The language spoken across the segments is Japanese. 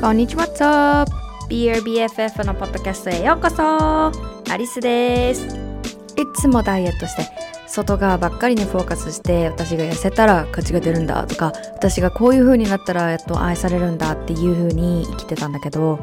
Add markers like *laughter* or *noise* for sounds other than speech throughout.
こんにちは、What's up? BRBFF のポッドキャストへようこそアリスですいつもダイエットして外側ばっかりにフォーカスして私が痩せたら価値が出るんだとか私がこういう風になったらやっと愛されるんだっていう風に生きてたんだけど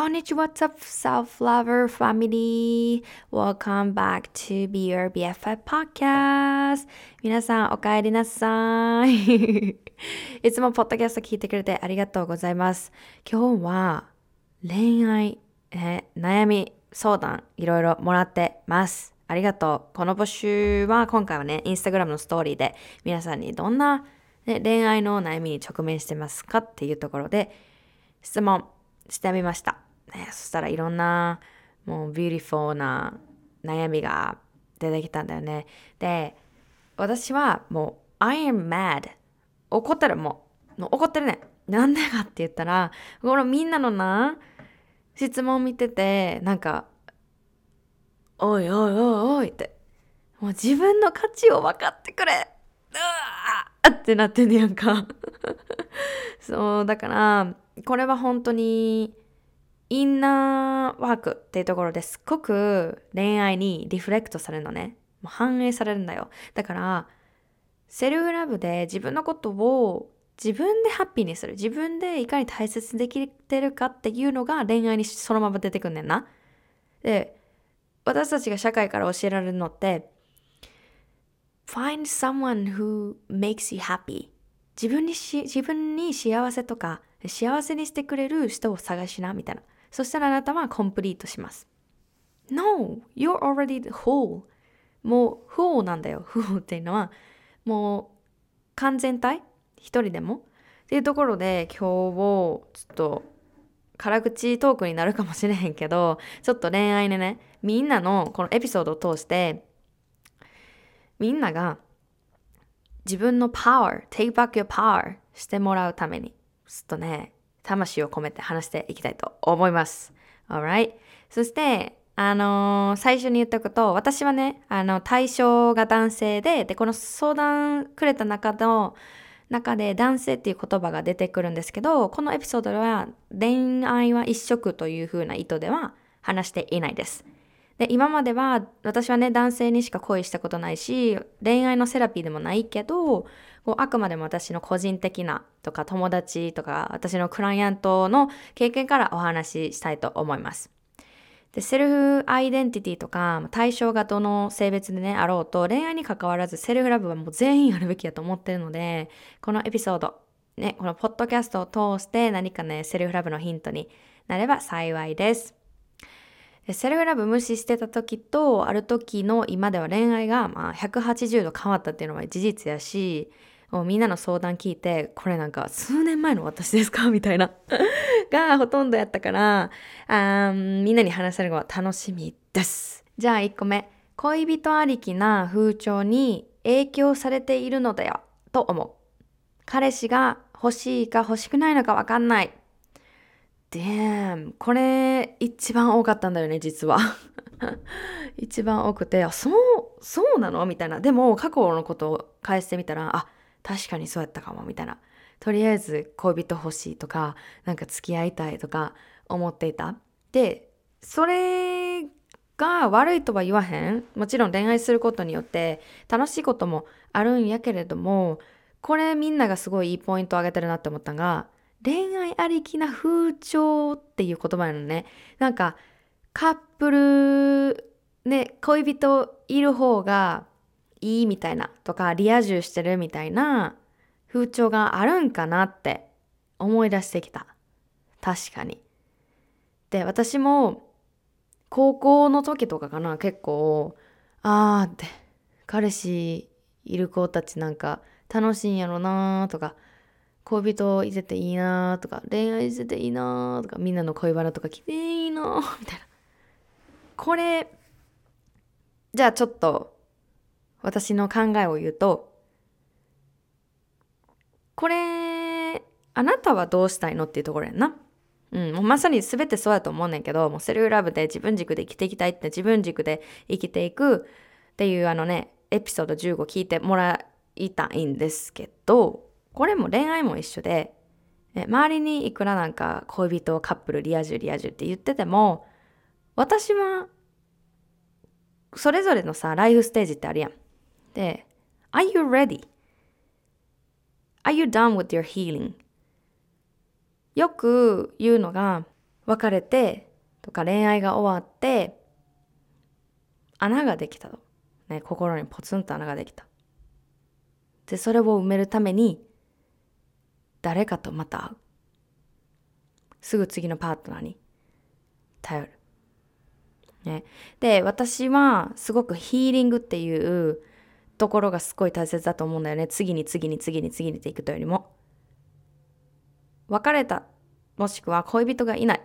こんにちは What's up self-lover family? Welcome back to Be Your BFF podcast. 皆さんお帰りなさい。*laughs* いつもポッドキャスト聞いてくれてありがとうございます。今日は恋愛、え悩み相談いろいろもらってます。ありがとう。この募集は今回はねインスタグラムのストーリーで皆さんにどんな、ね、恋愛の悩みに直面してますかっていうところで質問してみました。ね、そしたらいろんなもう beautiful な悩みが出てきたんだよね。で、私はもう I am mad 怒ってるもう。怒ってるね。なんでかって言ったらこのみんなのな質問見ててなんかおいおいおいおいって。もう自分の価値を分かってくれ。うわってなってんねやんか。*laughs* そうだからこれは本当にインナーワークっていうところですっごく恋愛にリフレクトされるのね。もう反映されるんだよ。だから、セルフラブで自分のことを自分でハッピーにする。自分でいかに大切にできてるかっていうのが恋愛にそのまま出てくんねんな。で、私たちが社会から教えられるのって、find someone who makes you happy. 自分にし、自分に幸せとか幸せにしてくれる人を探しな、みたいな。そしたらあなたはコンプリートします。No, you're already whole. もう whole なんだよ。whole っていうのは、もう完全体一人でもっていうところで今日をちょっと辛口トークになるかもしれへんけど、ちょっと恋愛でね、みんなのこのエピソードを通して、みんなが自分の power, take back your power してもらうために、ちょっとね、魂を込めて話していきたいと思います。Alright? そして、あのー、最初に言ったこと私はね、あの、対象が男性で、で、この相談くれた中の、中で男性っていう言葉が出てくるんですけど、このエピソードでは恋愛は一色という風な意図では話していないです。で、今までは私はね、男性にしか恋したことないし、恋愛のセラピーでもないけど、こうあくまでも私の個人的なとか友達とか私のクライアントの経験からお話ししたいと思います。で、 self identity とか対象がどの性別でね、あろうと恋愛に関わらず self love はもう全員あるべきだと思ってるので、このエピソード、ね、このポッドキャストを通して何かね、 self love のヒントになれば幸いです。セルフラブ無視してた時とある時の今では恋愛がまあ180度変わったっていうのは事実やしもうみんなの相談聞いて、これなんか数年前の私ですか？*laughs* みたいな *laughs* がほとんどやったからあ、みんなに話せるのは楽しみです。じゃあ1個目。恋人ありきな風潮に影響されているのだよ、と思う。彼氏が欲しいか欲しくないのかわかんない。Damn. これ一番多かったんだよね、実は。*laughs* 一番多くて、あ、そう、そうなの？みたいな。でも過去のことを返してみたら、あ、確かにそうやったかも。みたいな。とりあえず恋人欲しいとかなんか付き合いたいとか思っていた。でそれが悪いとは言わへん。もちろん恋愛することによって楽しいこともあるんやけれどもこれみんながすごいいいポイントを挙げてるなって思ったのが恋愛ありきな風潮っていう言葉なのねなんかカップルね恋人いる方がいいみたいなとかリア充してるみたいな風潮があるんかなって思い出してきた。確かに。で、私も高校の時とかかな、結構、あーって、彼氏いる子たちなんか楽しいんやろなーとか、恋人いてていいなとか、恋愛してていいなーとか、みんなの恋バナとか来ていいな *laughs* みたいな。これ、じゃあちょっと私の考えを言うと、これ、あなたはどうしたいのっていうところやんな。うん、もうまさに全てそうやと思うねんけど、もうセルフラブで自分軸で生きていきたいって自分軸で生きていくっていうあのね、エピソード15聞いてもらいたいんですけど、これも恋愛も一緒で、周りにいくらなんか恋人、カップル、リア充、リア充って言ってても、私は、それぞれのさ、ライフステージってあるやん。で、Are you ready?Are you done with your healing? よく言うのが、別れてとか恋愛が終わって、穴ができたと。ね、心にポツンと穴ができた。で、それを埋めるために、誰かとまた会う。すぐ次のパートナーに頼る。ね、で、私はすごくヒーリングっていうところがすごい大切だと思うんだよね。次に次に次に次にっていくというよりも。別れた、もしくは恋人がいない。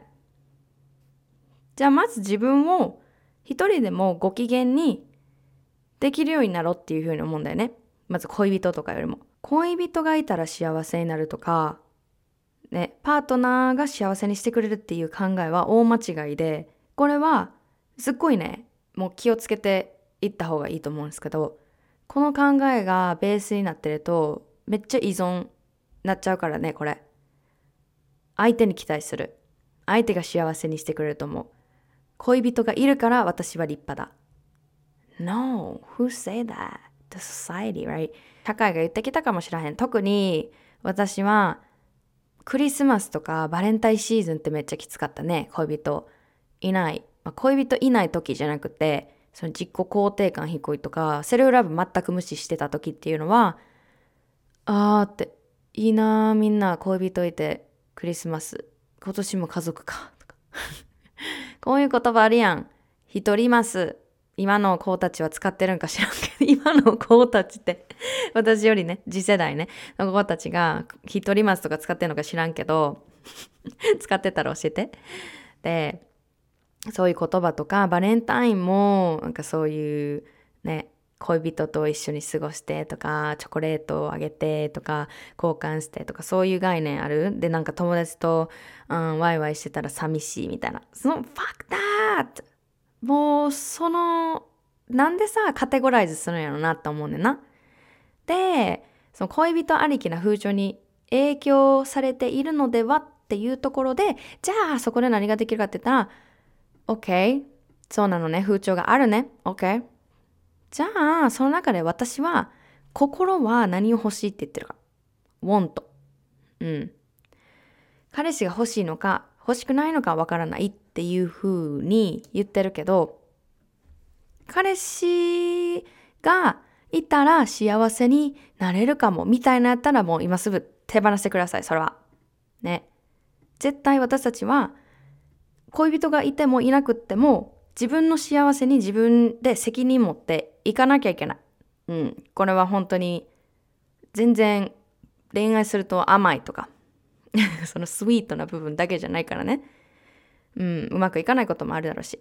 じゃあまず自分を一人でもご機嫌にできるようになろうっていうふうに思うんだよね。まず恋人とかよりも。恋人がいたら幸せになるとか、ね、パートナーが幸せにしてくれるっていう考えは大間違いで、これはすっごいね、もう気をつけていった方がいいと思うんですけど、この考えがベースになってると、めっちゃ依存なっちゃうからね、これ。相手に期待する。相手が幸せにしてくれると思う。恋人がいるから私は立派だ。No, who say that? The society, right? 社会が言ってきたかもしらへん。特に私はクリスマスとかバレンタインシーズンってめっちゃきつかったね。恋人いない。まあ、恋人いない時じゃなくて、その自己肯定感低いとか、セルフラブ全く無視してた時っていうのは、あーって、いいなーみんな恋人いてクリスマス。今年も家族か。とか *laughs* こういう言葉あるやん。一人ます。今の子たちは使ってるんか知らんけど、*laughs* 今の子たちって私よりね、次世代ね、の子たちが、一人ますとか使ってるのか知らんけど、*laughs* 使ってたら教えて。で、そういう言葉とか、バレンタインも、なんかそういうね、恋人と一緒に過ごしてとか、チョコレートをあげてとか、交換してとか、そういう概念ある？で、なんか友達と、うん、ワイワイしてたら寂しいみたいな。その、fuck that! もう、その、なんでさ、カテゴライズするんやろなって思うねんな。で、その恋人ありきな風潮に影響されているのではっていうところで、じゃあそこで何ができるかって言ったら、OK。そうなのね。風潮があるね。OK。じゃあ、その中で私は、心は何を欲しいって言ってるか。want。うん。彼氏が欲しいのか、欲しくないのかわからないっていう風に言ってるけど、彼氏がいたら幸せになれるかも、みたいなやったらもう今すぐ手放してください、それは。ね。絶対私たちは、恋人がいてもいなくっても、自分の幸せに自分で責任持っていかなきゃいけない。うん。これは本当に、全然恋愛すると甘いとか、*laughs* そのスイートな部分だけじゃないからね。うん、うまくいかないこともあるだろうし、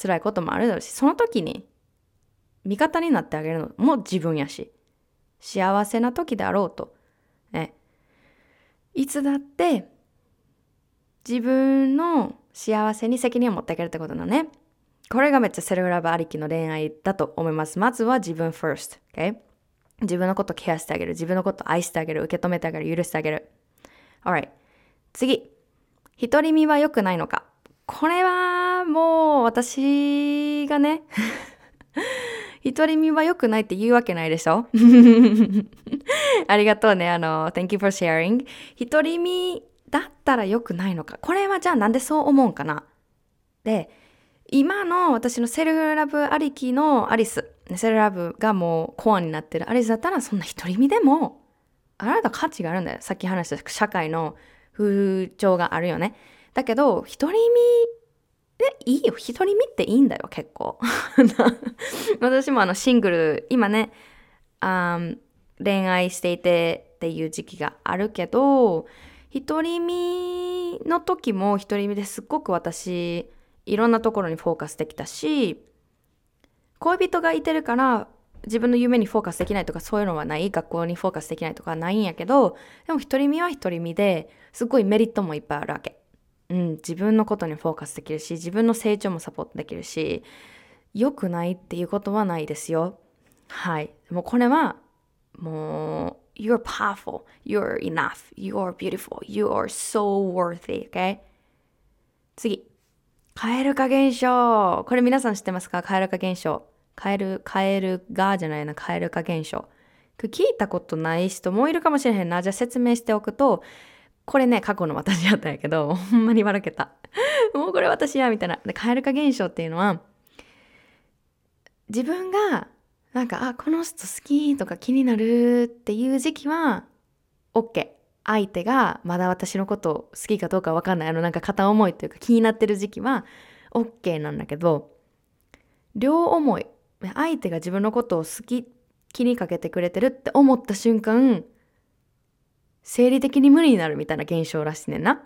辛いこともあるだろうし、その時に味方になってあげるのも自分やし、幸せな時であろうと、ね、いつだって自分の幸せに責任を持ってあげるってことなのね。これがめっちゃセルフラブありきの恋愛だと思います。まずは自分 first。Okay? 自分のことケアしてあげる。自分のこと愛してあげる。受け止めてあげる。許してあげる。Alright. 次。独り身は良くないのかこれはもう私がね *laughs* 独り身は良くないって言うわけないでしょ *laughs* ありがとうね。あの、Thank you for sharing. 独り身だったら良くないのか。これはじゃあなんでそう思うんかな。で、今の私のセルフラブありきのアリス、セルフラブがもうコアになってるアリスだったらそんな独り身でもあなた価値があるんだよ。さっき話した社会の風潮があるよね。だけど、独り身でいいよ。独り身っていいんだよ、結構。*laughs* 私もあのシングル、今ね、あ恋愛していてっていう時期があるけど、独り身の時も独り身ですっごく私、いろんなところにフォーカスできたし、恋人がいてるから自分の夢にフォーカスできないとかそういうのはない学校にフォーカスできないとかないんやけどでも独り身は独り身ですごいメリットもいっぱいあるわけ。うん、自分のことにフォーカスできるし自分の成長もサポートできるし良くないっていうことはないですよ。はい。もうこれはもう You're powerful, you're enough, you're beautiful, you are so worthy, okay? 次。蛙化現象。これ皆さん知ってますか？蛙化現象。カエル、カエルがじゃないな、カエル化現象。聞いたことない人もいるかもしれへんな。じゃあ説明しておくと、これね、過去の私やったんやけど、*laughs* ほんまに笑けた。*laughs* もうこれ私や、みたいな。で、カエル化現象っていうのは、自分が、なんか、あ、この人好きとか気になるっていう時期は、OK。相手がまだ私のこと好きかどうかわかんない。あの、なんか片思いというか気になってる時期は、OK なんだけど、両思い。相手が自分のことを好き、気にかけてくれてるって思った瞬間、生理的に無理になるみたいな現象らしいねんな。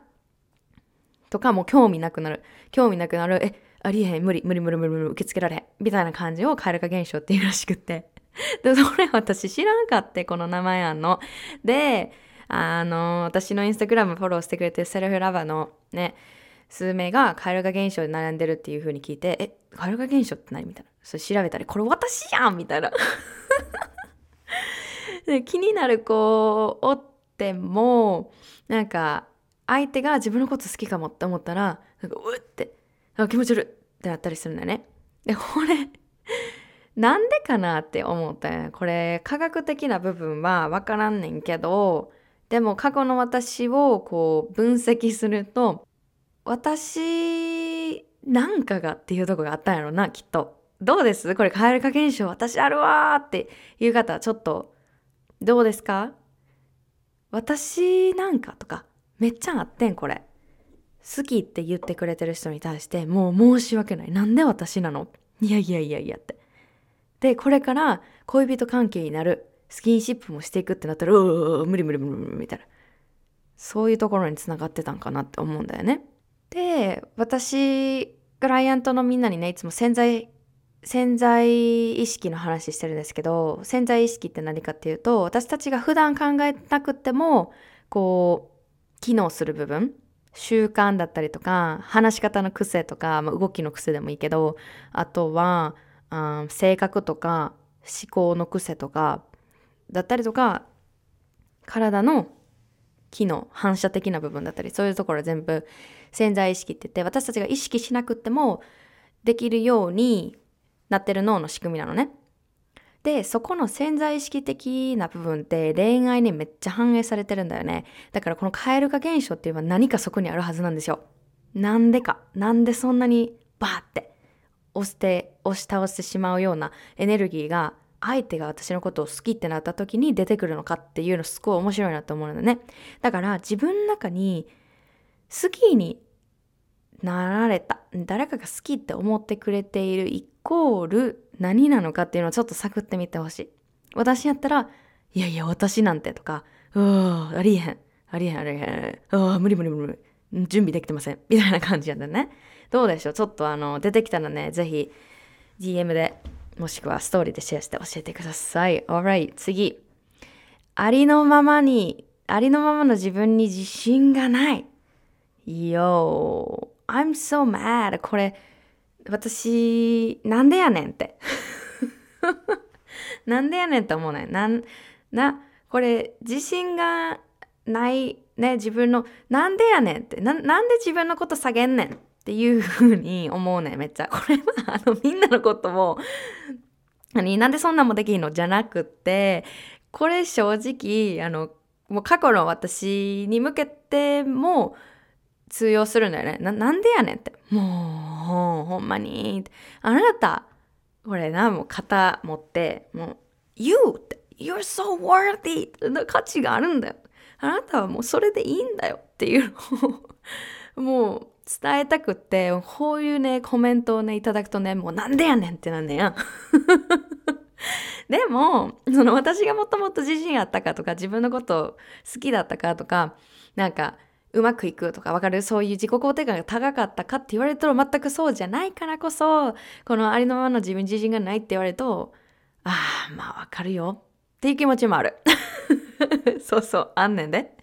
とか、もう興味なくなる。興味なくなる。え、ありえへん、無理、無理、無理、無理、無理、受け付けられへん。みたいな感じを蛙化現象っていうらしくって。*laughs* で、それ私知らんかって、この名前あんの。で、あの、私のインスタグラムフォローしてくれてるセルフラバーのね、数名が蛙化現象で悩んでるっていう風に聞いて、え、蛙化現象って何？みたいな。それ調べたり、これ私やんみたいな。*laughs* で気になる子おっても、なんか、相手が自分のこと好きかもって思ったら、なんか、うって、あ気持ち悪いってなったりするんだよね。で、これ、なんでかなって思ったよね。これ、科学的な部分はわからんねんけど、でも過去の私をこう分析すると、私なんかがっていうとこがあったんやろな、きっと。どうです？これ、蛙化現象私あるわーっていう方、ちょっと、どうですか？私なんかとか、めっちゃあってん、これ。好きって言ってくれてる人に対して、もう申し訳ない。なんで私なの？いやいやいやいやって。で、これから恋人関係になる、スキンシップもしていくってなったら、うー無理無理無理無理みたいな。そういうところにつながってたんかなって思うんだよね。で、私、クライアントのみんなにね、いつも潜在、潜在意識の話してるんですけど、潜在意識って何かっていうと、私たちが普段考えなくても、こう、機能する部分、習慣だったりとか、話し方の癖とか、まあ、動きの癖でもいいけど、あとは、うん、性格とか、思考の癖とか、だったりとか、体の機能、反射的な部分だったり、そういうところ全部潜在意識って言って私たちが意識しなくてもできるようになってる脳の仕組みなのね。で、そこの潜在意識的な部分って恋愛にめっちゃ反映されてるんだよね。だからこの蛙化現象っていうのは何かそこにあるはずなんですよ。なんでか。なんでそんなにバーって押して、押し倒してしまうようなエネルギーが相手が私のことを好きってなった時に出てくるのかっていうのすごい面白いなと思うのね。だから自分の中に好きになられた誰かが好きって思ってくれているイコール何なのかっていうのをちょっと探ってみてほしい。私やったらいやいや私なんてとかうわありえへん。ありえへんありえへん。あ無理無理無理準備できてません。みたいな感じやったね。どうでしょう？ちょっとあの出てきたらねぜひ DM でもしくはストーリーでシェアして教えてください。Alright 次。ありのままにありのままの自分に自信がない。Yo I'm so mad これ私なんでやねんって。*laughs* なんでやねんって思うねなんなこれ自信がないね自分のなんでやねんって。ななんで自分のこと下げんねんっていう風に思うねめっちゃ。これはあのみんなのことを何なんでそんなんもできんの？じゃなくってこれ正直あのもう過去の私に向けても通用するんだよね。な、なんでやねんって。もう、ほんまに。あなた、これな、もう肩持って、もう、You って、You're so worthy! 価値があるんだよ。あなたはもうそれでいいんだよっていうのを *laughs* もう伝えたくって、こういうね、コメントをね、いただくとね、もうなんでやねんってなんねや。*laughs* でも、その私がもともと自信あったかとか、自分のこと好きだったかとか、なんか、うまくいくとかわかる？そういう自己肯定感が高かったかって言われると全くそうじゃないからこそこのありのままの自分自身がないって言われるとああまあわかるよっていう気持ちもある。*laughs* そうそうあんねんで。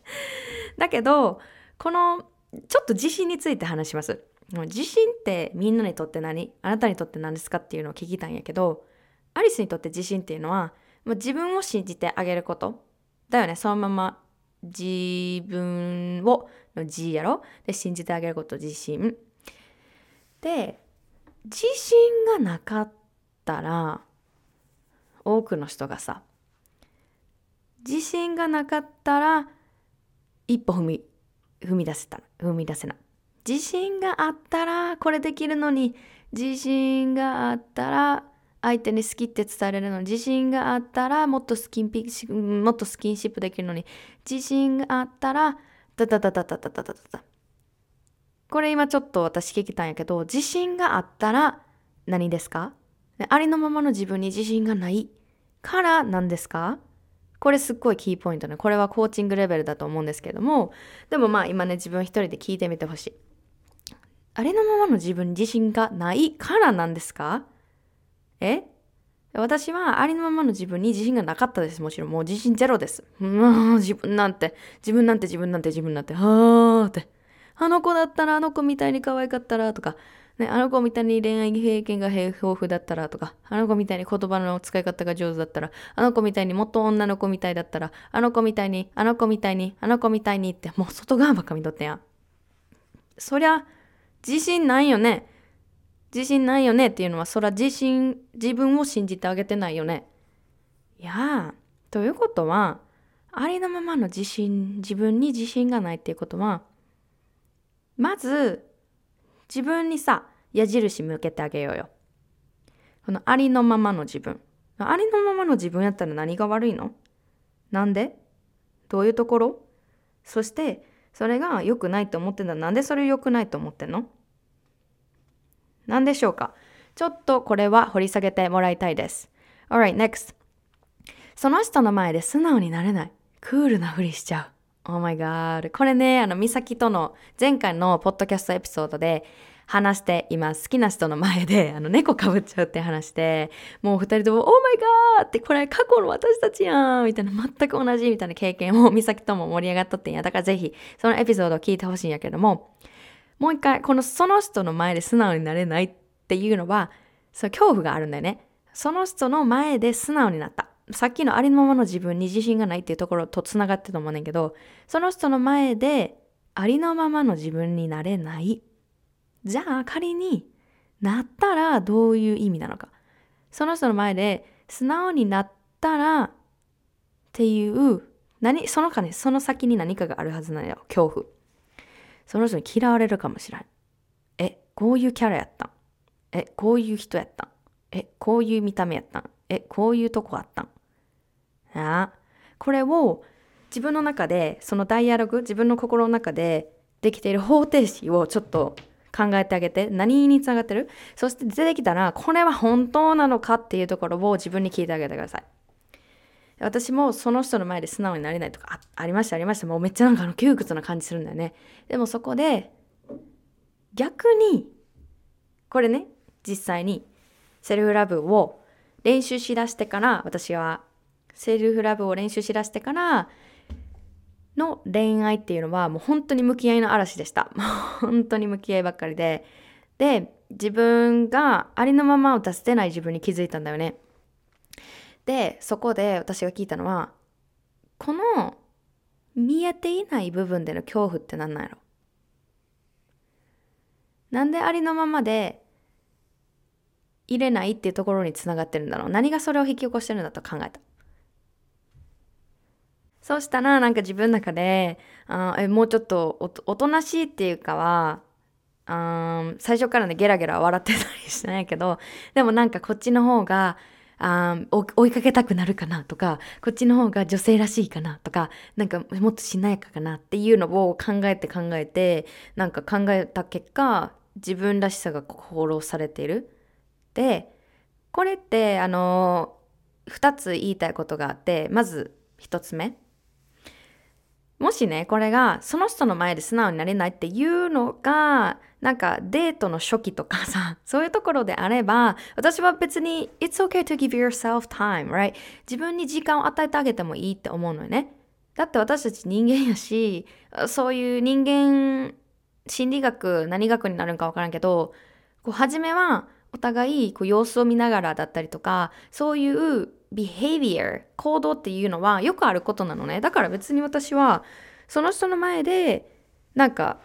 だけどこのちょっと自信について話します。自信ってみんなにとって何？あなたにとって何ですかっていうのを聞きたいんやけどアリスにとって自信っていうのは自分を信じてあげることだよね。そのまま自分をの G やろ？で信じてあげること自信。で自信がなかったら多くの人がさ自信がなかったら一歩踏み踏み出せた踏み出せない。自信があったらこれできるのに自信があったら相手に好きって伝えるの。に自信があったらもっとスキンピもっとスキンシップできるのに。自信があったらダダダダダダダダダ。これ今ちょっと私聞きたんやけど自信があったら何ですか？ありのままの自分に自信がないから何ですか？これすっごいキーポイントね。これはコーチングレベルだと思うんですけども、でもまあ今ね、自分一人で聞いてみてほしい。ありのままの自分に自信がないからなんですか？え？私はありのままの自分に自信がなかったです。もちろん。もう自信ゼロです。うん、自分なんて、自分なんて自分なんて自分なんて、はーって。あの子だったらあの子みたいに可愛かったらとか、ね、あの子みたいに恋愛経験が豊富だったらとか、あの子みたいに言葉の使い方が上手だったら、あの子みたいにもっと女の子みたいだったら、あの子みたいに、あの子みたいに、あの子みたいにって、もう外側ばっか見とってやん。そりゃ、自信ないよね。自信ないよね？っていうのは、そりゃ自信、自分を信じてあげてないよね。いやということは、ありのままの自信、自分に自信がないっていうことは、まず、自分にさ、矢印向けてあげようよ。このありのままの自分。ありのままの自分やったら何が悪いの？なんで？どういうところ？そして、それが良くないと思ってんだなんでそれ良くないと思ってんの？何でしょうか？ちょっとこれは掘り下げてもらいたいです。Alright, next. その人の前で素直になれない。クールなふりしちゃう。Oh my god. これね、あの、美咲との前回のポッドキャストエピソードで話しています。好きな人の前で、*laughs* あの、猫かぶっちゃうって話して、もう二人とも、Oh my god! ってこれ過去の私たちやんみたいな、全く同じみたいな経験を美咲とも盛り上がっとってんや。だからぜひ、そのエピソードを聞いてほしいんやけども、もう一回、このその人の前で素直になれないっていうのは、そう、恐怖があるんだよね。その人の前で素直になった。さっきのありのままの自分に自信がないっていうところとつながってると思うねんけど、その人の前でありのままの自分になれない。じゃあ仮になったらどういう意味なのか。その人の前で素直になったらっていう、何、そのかね、その先に何かがあるはずなのよ。恐怖。その人に嫌われるかもしれん。え、こういうキャラやったん。え、こういう人やったん。え、こういう見た目やったん。え、こういうとこあったん。あこれを自分の中で、そのダイアログ、自分の心の中でできている方程式をちょっと考えてあげて、何につながってる？そして出てきたら、これは本当なのかっていうところを自分に聞いてあげてください。私もその人の前で素直になれないとかありましたありましたもうめっちゃなんかあの窮屈な感じするんだよねでもそこで逆にこれね実際にセルフラブを練習しだしてから私はセルフラブを練習しだしてからの恋愛っていうのはもう本当に向き合いの嵐でした *laughs* もう。本当に向き合いばっかりで。で、自分がありのままを出せない自分に気づいたんだよね。で、そこで私が聞いたのは、この見えていない部分での恐怖って何なんやろ？なんでありのままで入れないっていうところにつながってるんだろう？何がそれを引き起こしてるんだと考えた？そうしたらなんか自分の中であえもうちょっとおとなしいっていうかはあ最初からねゲラゲラ笑ってたりしたんやけどでもなんかこっちの方があ追いかけたくなるかなとか、こっちの方が女性らしいかなとか、なんかもっとしなやかかなっていうのを考えて考えて、なんか考えた結果、自分らしさが放浪されている。で、これってあの2つ言いたいことがあってまず1つ目もしねこれがその人の前で素直になれないっていうのがなんかデートの初期とかさ *laughs* そういうところであれば私は別に It's okay to give yourself time, right? 自分に時間を与えてあげてもいいって思うのよねだって私たち人間やしそういう人間心理学何学になるんか分からんけどこう初めはお互いこう様子を見ながらだったりとかそういう behavior 行動っていうのはよくあることなのね。だから別に私はその人の前でなんか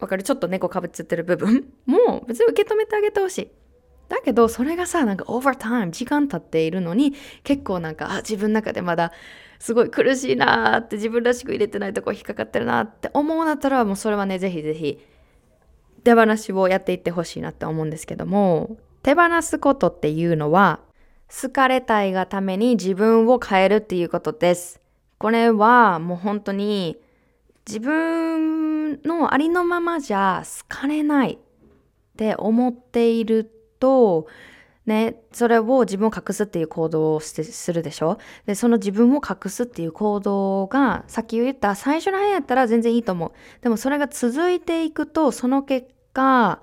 わかる？ちょっと猫かぶっちゃってる部分 *laughs* も別に受け止めてあげてほしい。だけどそれがさなんかオーバータイム時間経っているのに結構なんかあ自分の中でまだすごい苦しいなーって自分らしく入れてないとこ引っかかってるなって思うんだったらもうそれはねぜひぜひ手放しをやっていってほしいなって思うんですけども手放すことっていうのは好かれたいがために自分を変えるっていうことです。これはもう本当に自分のありのままじゃ好かれないって思っているとね、それを自分を隠すっていう行動をするでしょ？で、その自分を隠すっていう行動が、さっき言った最初の辺やったら全然いいと思う。でもそれが続いていくと、その結果、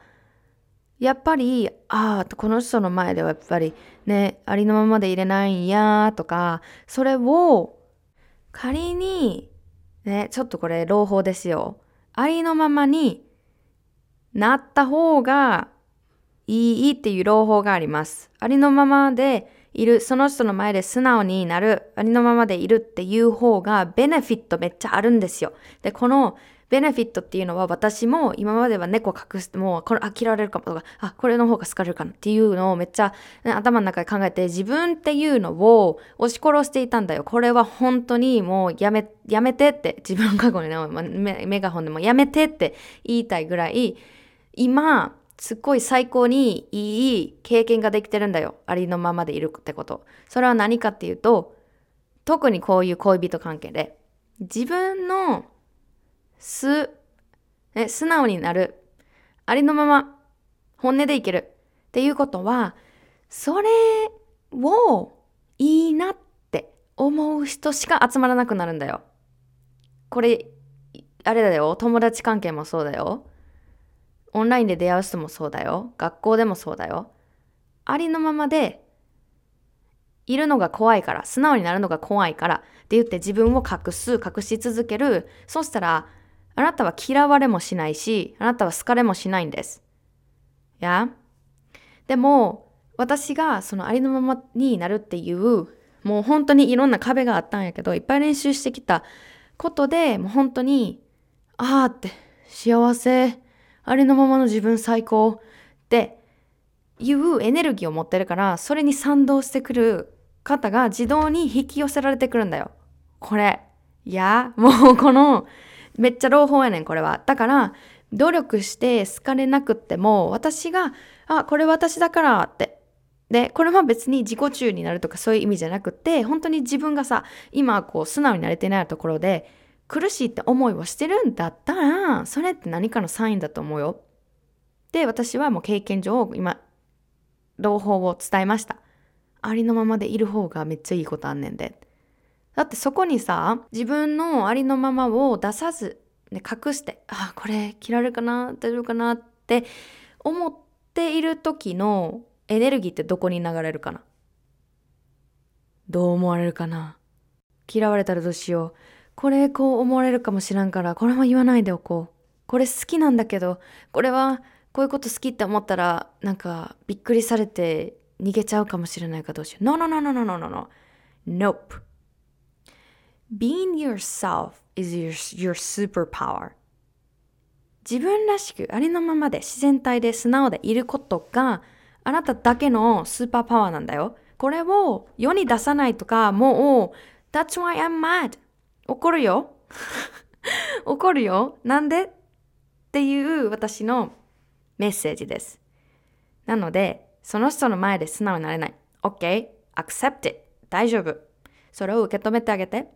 やっぱり、ああ、この人の前ではやっぱりね、ありのままでいれないんやとか、それを仮に、ね、ちょっとこれ朗報ですよ。ありのままになった方がいいっていう朗報があります。ありのままでいる、その人の前で素直になる、ありのままでいるっていう方がベネフィットめっちゃあるんですよ。で、このベネフィットっていうのは私も今までは猫隠してもこれ飽きられるかもとかあこれの方が好かれるかなっていうのをめっちゃ、ね、頭の中で考えて自分っていうのを押し殺していたんだよこれは本当にもうやめやめてって自分過去に、ね、メガホンでもやめてって言いたいぐらい今すっごい最高にいい経験ができてるんだよ。ありのままでいるってこと。それは何かっていうと、特にこういう恋人関係で、自分の素、ね、素直になる。ありのまま、本音でいける。っていうことは、それをいいなって思う人しか集まらなくなるんだよ。これ、あれだよ。友達関係もそうだよ。オンラインで出会う人もそうだよ。学校でもそうだよ。ありのままで、いるのが怖いから、素直になるのが怖いからって言って自分を隠す、隠し続ける。そしたら、あなたは嫌われもしないし、あなたは好かれもしないんです。や？でも、私がそのありのままになるっていう、もう本当にいろんな壁があったんやけど、いっぱい練習してきたことで、もう本当に、ああって、幸せ、ありのままの自分最高っていうエネルギーを持ってるからそれに賛同してくる方が自動に引き寄せられてくるんだよ。これ。いや、*laughs* もうこのめっちゃ朗報やねんこれは。だから努力して好かれなくっても私があこれ私だからってでこれは別に自己中になるとかそういう意味じゃなくて本当に自分がさ今こう素直になれてないところで苦しいって思いをしてるんだったら、それって何かのサインだと思うよ。で、私はもう経験上、今、朗報を伝えました。ありのままでいる方がめっちゃいいことあんねんで。だってそこにさ、自分のありのままを出さず、ね、隠して、あ、これ切られるかな大丈夫かなって思っている時のエネルギーってどこに流れるかな？どう思われるかな？嫌われたらどうしよう？これこう思われるかもしらんから、これも言わないでおこう。これ好きなんだけど、これはこういうこと好きって思ったら、なんかびっくりされて逃げちゃうかもしれないかどうしよう。No, no, no, no, no, no, no, no. Nope. Being yourself is your, your superpower. 自分らしくありのままで自然体で素直でいることがあなただけのスーパーパワーなんだよ。これを世に出さないとか、もう、That's why I'm mad. 怒るよ *laughs* 怒るよなんでっていう私のメッセージです。なので、その人の前で素直になれない。OK? accept it 大丈夫それを受け止めてあげて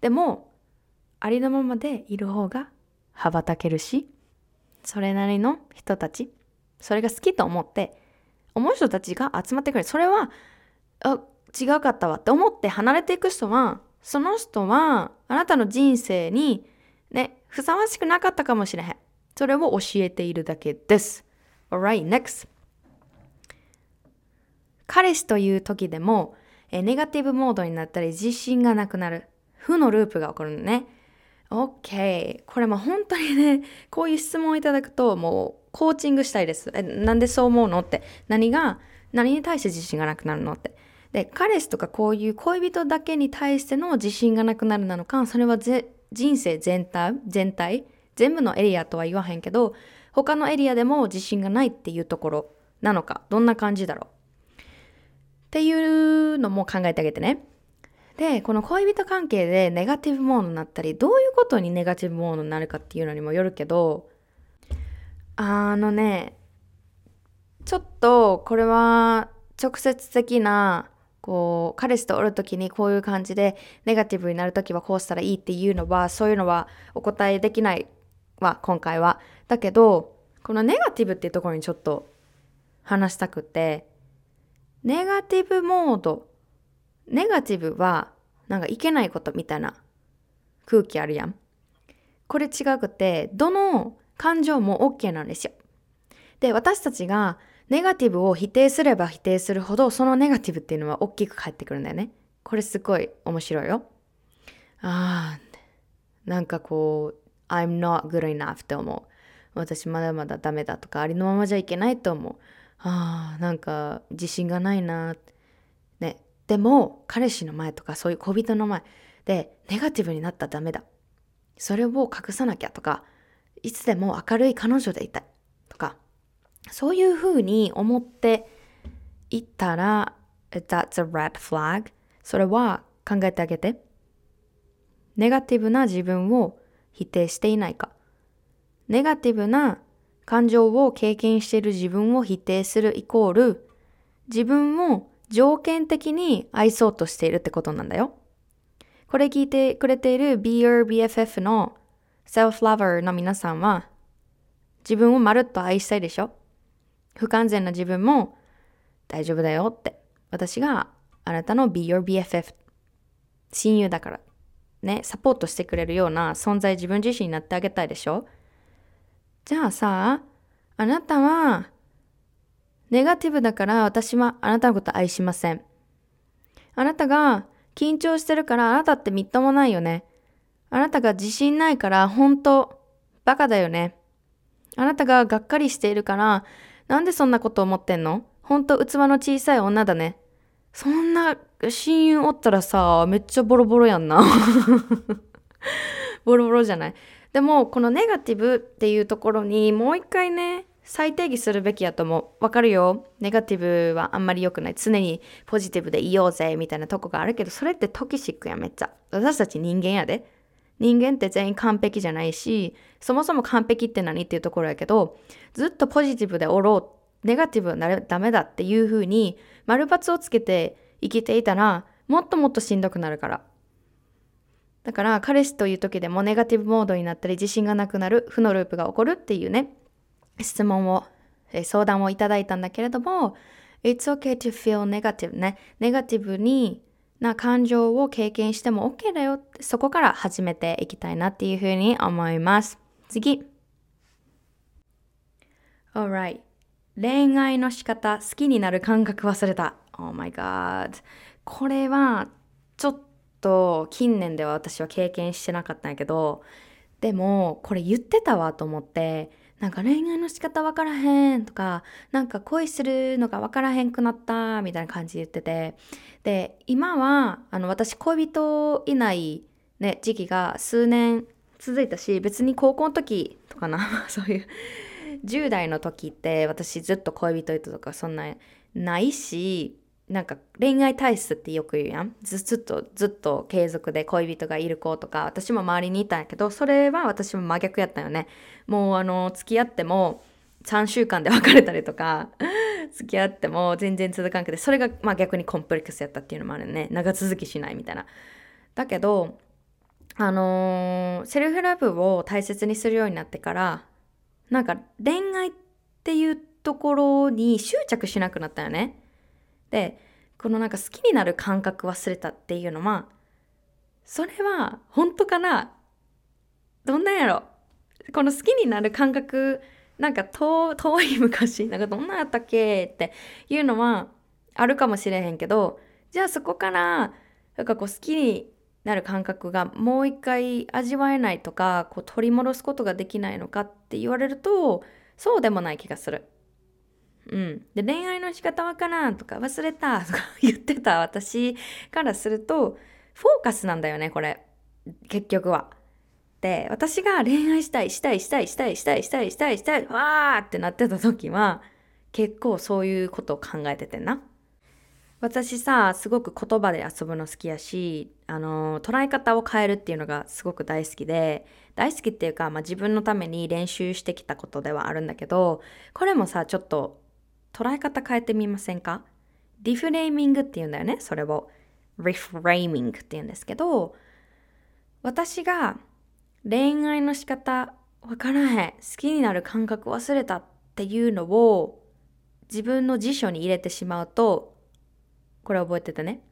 でもありのままでいる方が羽ばたけるしそれなりの人たちそれが好きと思って思う人たちが集まってくる。それはあ違うかったわ。って思って離れていく人はその人はあなたの人生にねふさわしくなかったかもしれへん。それを教えているだけです。Alright, next. 彼氏という時でもえネガティブモードになったり自信がなくなる。負のループが起こるのね。OK これも本当にねこういう質問をいただくともうコーチングしたいです。えなんでそう思うのって。何が？何に対して自信がなくなるのって。で彼氏とかこういう恋人だけに対しての自信がなくなるなのかそれは人生全体全体全部のエリアとは言わへんけど他のエリアでも自信がないっていうところなのか。どんな感じだろう。っていうのも考えてあげてね。で、この恋人関係でネガティブモードになったり、どういうことにネガティブモードになるかっていうのにもよるけど、あのね、ちょっとこれは直接的な、こう、彼氏とおる時にこういう感じでネガティブになる時はこうしたらいいっていうのは、そういうのはお答えできないわ、今回は。だけど、このネガティブっていうところにちょっと話したくて、ネガティブモード。ネガティブは、なんかいけないことみたいな空気あるやん。これ違くて、どの感情も OK なんですよ。で、私たちがネガティブを否定すれば否定するほど、そのネガティブっていうのは大きく返ってくるんだよね。これすごい面白いよ。ああ、なんかこう、I'm not good enough って思う。私まだまだダメだとか、ありのままじゃいけないと思う。ああ、なんか自信がないな。ね。でも、彼氏の前とかそういう恋人の前でネガティブになったらダメだ。それを隠さなきゃとか、いつでも明るい彼女でいたいとか、そういうふうに思っていったら、that's a red flag. それは考えてあげて。ネガティブな自分を否定していないか。ネガティブな感情を経験している自分を否定するイコール、自分を条件的に愛そうとしているってことなんだよ。これ聞いてくれている Be Your BFF の Self-Lover の皆さんは、自分をまるっと愛したいでしょ不完全な自分も大丈夫だよって。私があなたの Be Your BFF 親友だから。ね、サポートしてくれるような存在自分自身になってあげたいでしょじゃあさ、あなたは、ネガティブだから私はあなたのこと愛しません。あなたが緊張してるからあなたってみっともないよね。あなたが自信ないから本当バカだよね。あなたががっかりしているからなんでそんなこと思ってんの？本当器の小さい女だね。そんな親友おったらさ、めっちゃボロボロやんな。*laughs* ボロボロじゃないでもこのネガティブっていうところにもう一回ね再定義するべきやと思う。わかるよ。ネガティブはあんまり良くない。常にポジティブでいようぜみたいなとこがあるけど、それってトキシックやめっちゃ。私たち人間やで。人間って全員完璧じゃないし、そもそも完璧って何っていうところやけど、ずっとポジティブでおろう、ネガティブはなダメだっていう風に丸抜をつけて生きていたら、もっともっとしんどくなるから。だから彼氏という時でもネガティブモードになったり自信がなくなる負のループが起こるっていうね質問をえ相談をいただいたんだけれども It's okay to feel negative ね。ネガティブにな感情を経験しても OK だよってそこから始めていきたいなっていうふうに思います。次。Alright 恋愛の仕方好きになる感覚忘れた。Oh my god これはちょっと近年では私は経験してなかったんやけどでもこれ言ってたわと思ってなんか恋愛の仕方わからへんとかなんか恋するのがわからへんくなったみたいな感じで言ってて。で今はあの私恋人いないね時期が数年続いたし別に高校の時とかな *laughs* そういう10代の時って私ずっと恋人いたとかそんなないしなんか恋愛体質ってよく言うやん。ずっとずっと継続で恋人がいる子とか私も周りにいたんやけどそれは私も真逆やったよね。もうあの付き合っても3週間で別れたりとか *laughs* 付き合っても全然続かなくてそれがまあ逆にコンプレックスやったっていうのもあるね。長続きしないみたいな。だけどあのー、セルフラブを大切にするようになってからなんか恋愛っていうところに執着しなくなったよね。でこのなんか好きになる感覚忘れたっていうのはそれは本当かな？どんなんやろ？この好きになる感覚なんか遠い昔なんかどんなんやったっけっていうのはあるかもしれへんけどじゃあそこからなんかこう好きになる感覚がもう一回味わえないとかこう取り戻すことができないのかって言われるとそうでもない気がする。うん、で恋愛の仕方わからんとか忘れたとか言ってた私からするとフォーカスなんだよねこれ結局は。で私が恋愛したいしたいしたいしたいしたいしたいしたいしたいわーってなってた時は結構そういうことを考えててんな。私さすごく言葉で遊ぶの好きやしあの捉え方を変えるっていうのがすごく大好きで大好きっていうか、まあ、自分のために練習してきたことではあるんだけどこれもさちょっと捉え方変えてみませんか？ディフレーミングっていうんだよねそれを。リフレーミングっていうんですけど私が恋愛の仕方わからへん好きになる感覚忘れたっていうのを自分の辞書に入れてしまうとこれ覚えててね。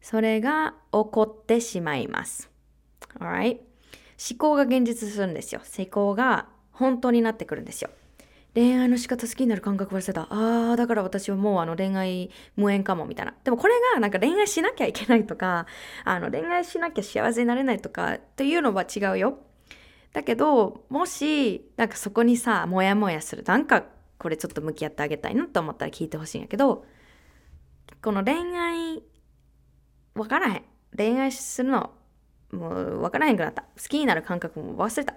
それが起こってしまいます。A l r i 思考が現実するんですよ。思考が本当になってくるんですよ。恋愛の仕方好きになる感覚忘れた。ああ、だから私はもうあの恋愛無縁かもみたいな。でもこれがなんか恋愛しなきゃいけないとか、あの恋愛しなきゃ幸せになれないとかっていうのは違うよ。だけど、もしなんかそこにさ、モヤモヤする。なんかこれちょっと向き合ってあげたいなと思ったら聞いてほしいんやけど、この恋愛、わからへん。恋愛するの、もうわからへんくなった。好きになる感覚も忘れた。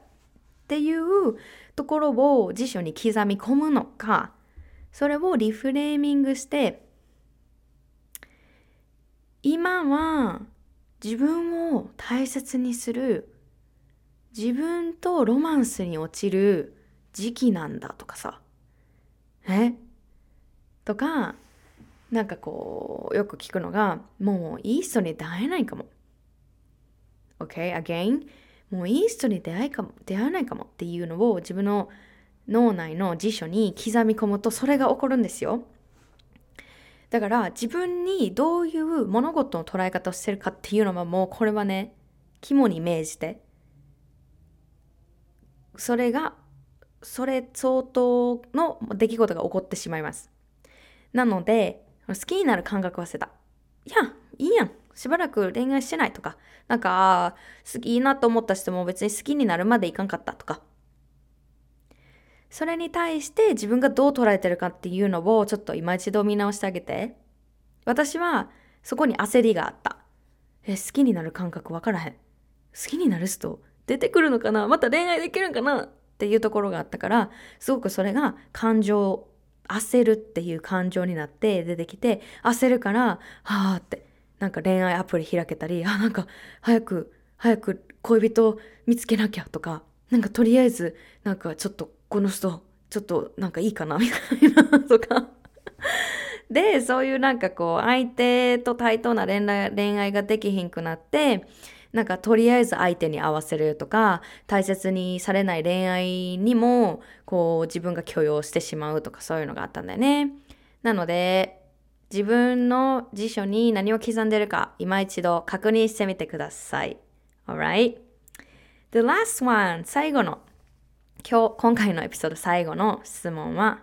っていうところを辞書に刻み込むのかそれをリフレーミングして今は自分を大切にする自分とロマンスに落ちる時期なんだとかさ。え？とかなんかこうよく聞くのがもういい人に出会えないかも。OK again もういい人に出会いかも出会えないかもっていうのを自分の脳内の辞書に刻み込むとそれが起こるんですよ。だから自分にどういう物事の捉え方をしてるかっていうのはもうこれはね肝に銘じてそれがそれ相当の出来事が起こってしまいます。なので好きになる感覚忘れた。いやいいやんしばらく恋愛してないとか、なんか、好きいいなと思った人も別に好きになるまでいかんかったとか。それに対して自分がどう捉えてるかっていうのをちょっと今一度見直してあげて。私はそこに焦りがあった。え、好きになる感覚わからへん。好きになる人出てくるのかな？また恋愛できるんかな？っていうところがあったから、すごくそれが感情、焦るっていう感情になって出てきて、焦るから、はあって、なんか恋愛アプリ開けたりあなんか早く早く恋人見つけなきゃとかなんかとりあえずなんかちょっとこの人ちょっとなんかいいかなみたいなとかでそういうなんかこう相手と対等な恋愛ができひんくなってなんかとりあえず相手に合わせるとか大切にされない恋愛にもこう自分が許容してしまうとかそういうのがあったんだよね。なので自分の辞書に何を刻んでるか今一度確認してみてください。Alright? The last one 最後の今日今回のエピソード最後の質問は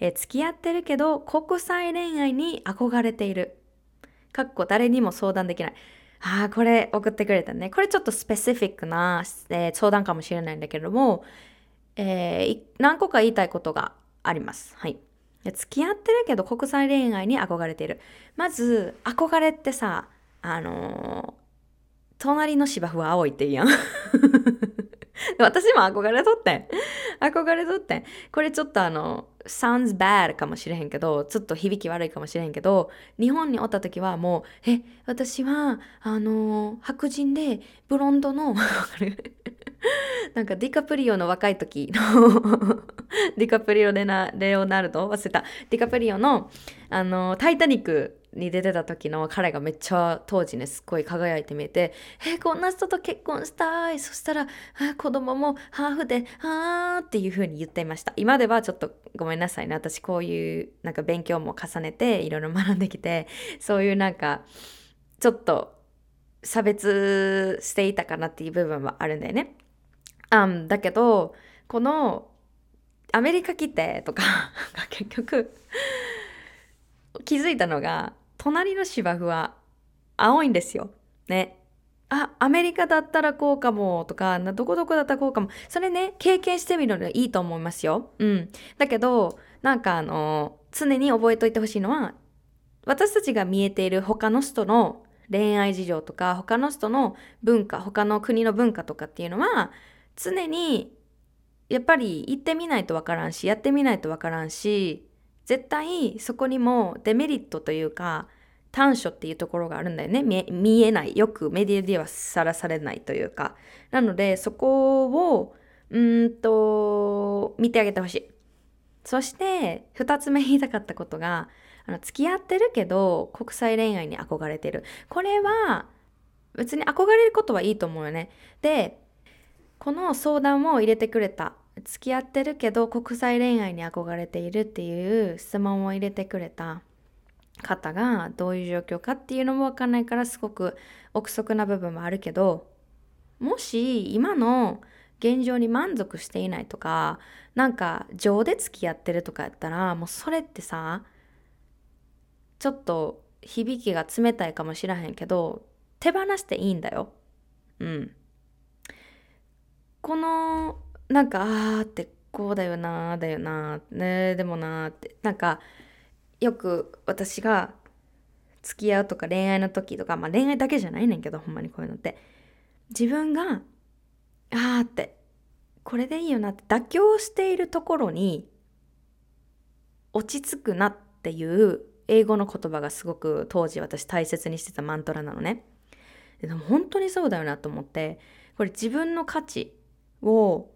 え付き合ってるけど国際恋愛に憧れている。かっこ誰にも相談できない。ああ、これ送ってくれたね。これちょっとスペシフィックな、えー、相談かもしれないんだけれども、えー、何個か言いたいことがあります。はい。付き合ってるけど国際恋愛に憧れている。まず、憧れってさ、あのー、隣の芝生は青いって言うやん。*laughs* 私も憧れとって。憧れとって。これちょっとあの、sounds bad かもしれへんけど、ちょっと響き悪いかもしれへんけど、日本におった時はもう、え、私は、あのー、白人で、ブロンドの、*laughs* *laughs* なんかディカプリオの若い時のディカプリオレナレオナルド？忘れた。ディカプリオのあのタイタニックに出てた時の彼がめっちゃ当時ねすっごい輝いて見えて「えこんな人と結婚したい。そしたら子供もハーフであー」っていう風に言っていました。今ではちょっとごめんなさいね。私こういうなんか勉強も重ねていろいろ学んできてそういうなんかちょっと差別していたかなっていう部分はあるんだよね。あんだけどこのアメリカ来てとか *laughs* 結局気づいたのが隣の芝生は青いんですよ。ね。あ、アメリカだったらこうかもとか、どこどこだったらこうかも。それね、経験してみるのいいと思いますよ。うん。だけど、なんかあの、常に覚えといてほしいのは、私たちが見えている他の人の恋愛事情とか、他の人の文化、他の国の文化とかっていうのは、常にやっぱり行ってみないとわからんし、やってみないとわからんし、絶対そこにもデメリットというか短所っていうところがあるんだよね。見えない。よくメディアではさらされないというか。なのでそこをうんと見てあげてほしい。そして2つ目言いたかったことがあの付き合ってるけど国際恋愛に憧れてる。これは別に憧れることはいいと思うよね。でこの相談を入れてくれた付き合ってるけど国際恋愛に憧れているっていう質問を入れてくれた方がどういう状況かっていうのも分かんないからすごく憶測な部分もあるけどもし今の現状に満足していないとかなんか情で付き合ってるとかやったらもうそれってさちょっと響きが冷たいかもしらへんけど手放していいんだよ。うん。このなんかあーってこうだよなーだよなーねでもなーってなんかよく私が付き合うとか恋愛の時とかまあ恋愛だけじゃないねんけどほんまにこういうのって自分があーってこれでいいよなって妥協しているところに落ち着くなっていう英語の言葉がすごく当時私大切にしてたマントラなのね。でも本当にそうだよなと思ってこれ自分の価値を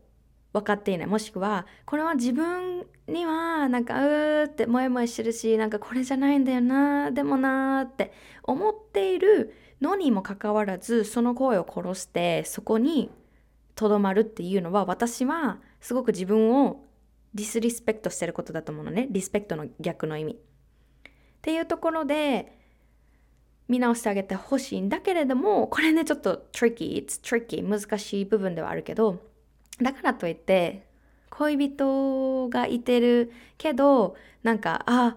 分かっていないもしくはこれは自分にはなんかうーってモヤモヤしてるしなんかこれじゃないんだよなでもなーって思っているのにもかかわらずその声を殺してそこにとどまるっていうのは私はすごく自分をディスリスペクトしてることだと思うのね。リスペクトの逆の意味。っていうところで見直してあげてほしいんだけれどもこれねちょっと tricky it's tricky 難しい部分ではあるけどだからといって恋人がいてるけどなんかあ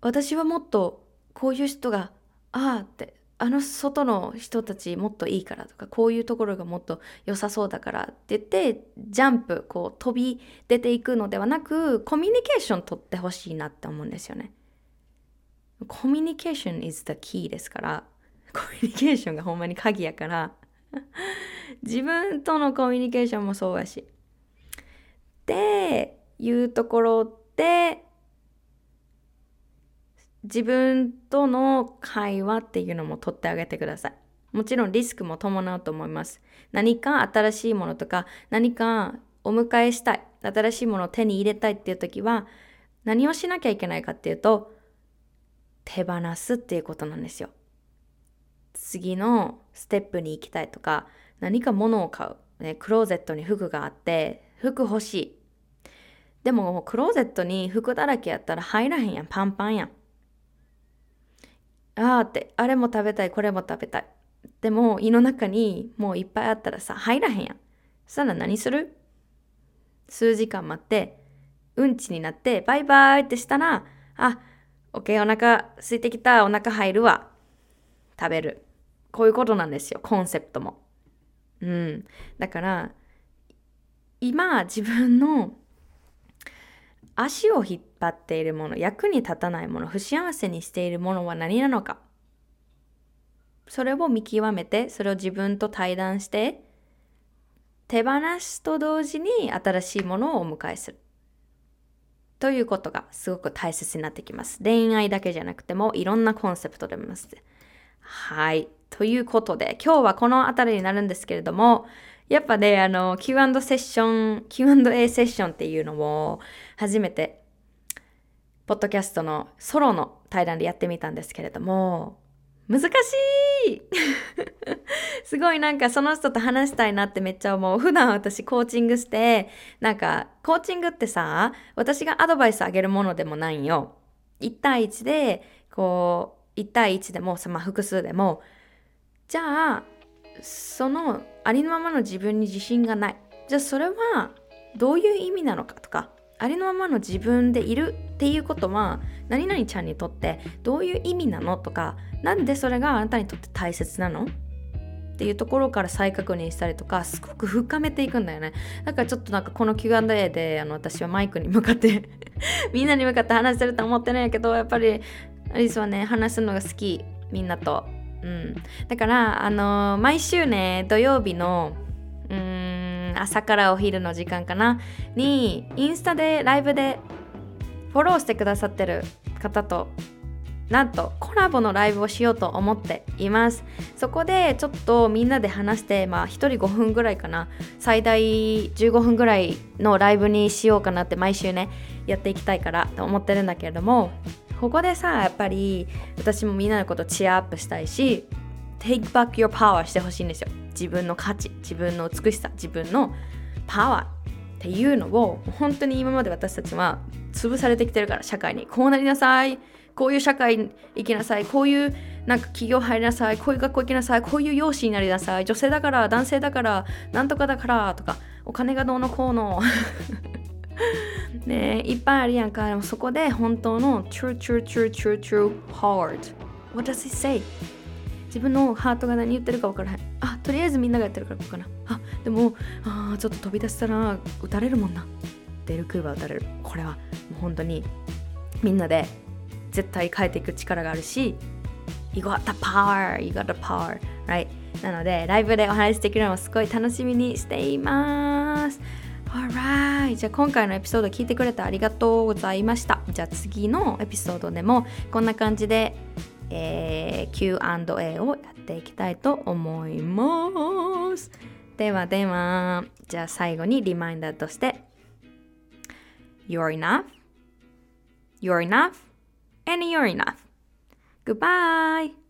私はもっとこういう人がああってあの外の人たちもっといいからとかこういうところがもっと良さそうだからって言ってジャンプこう飛び出ていくのではなくコミュニケーション取ってほしいなって思うんですよね。コミュニケーション is the key ですからコミュニケーションがほんまに鍵やから自分とのコミュニケーションもそうやし。っていうところで自分との会話っていうのも取ってあげてください。もちろんリスクも伴うと思います。何か新しいものとか何かお迎えしたい、新しいものを手に入れたいっていう時は何をしなきゃいけないかっていうと手放すっていうことなんですよ。次のステップに行きたいとか何か物を買う、ね、クローゼットに服があって服欲しい。でもクローゼットに服だらけやったら入らへんやん。パンパンやん。あーってあれも食べたいこれも食べたい。でも胃の中にもういっぱいあったらさ入らへんやん。そしたら何する？数時間待ってうんちになってバイバイってしたらあオッケーお腹空いてきたお腹入るわ。食べるこういうことなんですよコンセプトもうん。だから、今自分の足を引っ張っているもの、役に立たないもの、不幸せにしているものは何なのか。それを見極めて、それを自分と対談して、手放すと同時に新しいものをお迎えする。ということがすごく大切になってきます。恋愛だけじゃなくてもいろんなコンセプトでもます。はい。ということで、今日はこの辺りになるんですけれども、やっぱね、あの、Q&A セッション、Q&A セッションっていうのを初めて、ポッドキャストのソロの対談でやってみたんですけれども、難しい *laughs* すごいなんかその人と話したいなってめっちゃ思う。普段私コーチングして、なんかコーチングってさ、私がアドバイスあげるものでもないんよ。1対1で、こう、1対1でも、まあ、複数でも、じゃあ、そのありのままの自分に自信がない。じゃあそれはどういう意味なのかとか、ありのままの自分でいるっていうことは何々ちゃんにとってどういう意味なのとかなんでそれがあなたにとって大切なの？っていうところから再確認したりとかすごく深めていくんだよねだからちょっとなんかこの Q&A であの私はマイクに向かって *laughs* みんなに向かって話してると思ってないけどやっぱりアリスはね話すのが好きみんなと。うん。だからあのー、毎週ね土曜日のうん朝からお昼の時間かなにインスタでライブでフォローしてくださってる方となんとコラボのライブをしようと思っています。そこでちょっとみんなで話してまあ1人5分ぐらいかな。最大15分ぐらいのライブにしようかなって毎週ねやっていきたいからと思ってるんだけれどもここでさやっぱり私もみんなのことチアアップしたいし Take back your power してほしいんですよ。自分の価値自分の美しさ自分のパワーっていうのを本当に今まで私たちは潰されてきてるから社会に。こうなりなさい。こういう社会に行きなさい。こういうなんか企業入りなさい。こういう学校行きなさい。こういう容姿になりなさい。女性だから男性だからなんとかだからとかお金がどうのこうの。*laughs* *laughs* ねいっぱいあるやんか。でもそこで本当の true true true true true heart. What does it say? 自分のハートが何言ってるか分からへん。あとりあえずみんながやってるからこうかな。あでもあちょっと飛び出したら撃たれるもんな。出る杭は撃たれる。これはもう本当にみんなで絶対変えていく力があるし You got the power You got the power Right? なのでライブでお話しできるのをすごい楽しみにしています。Alright じゃあ今回のエピソード聞いてくれてありがとうございましたじゃあ次のエピソードでもこんな感じでえー、Q&A をやっていきたいと思います。ではでは、じゃあ最後にリマインダーとして You're enough, you're enough, and you're enough. Goodbye!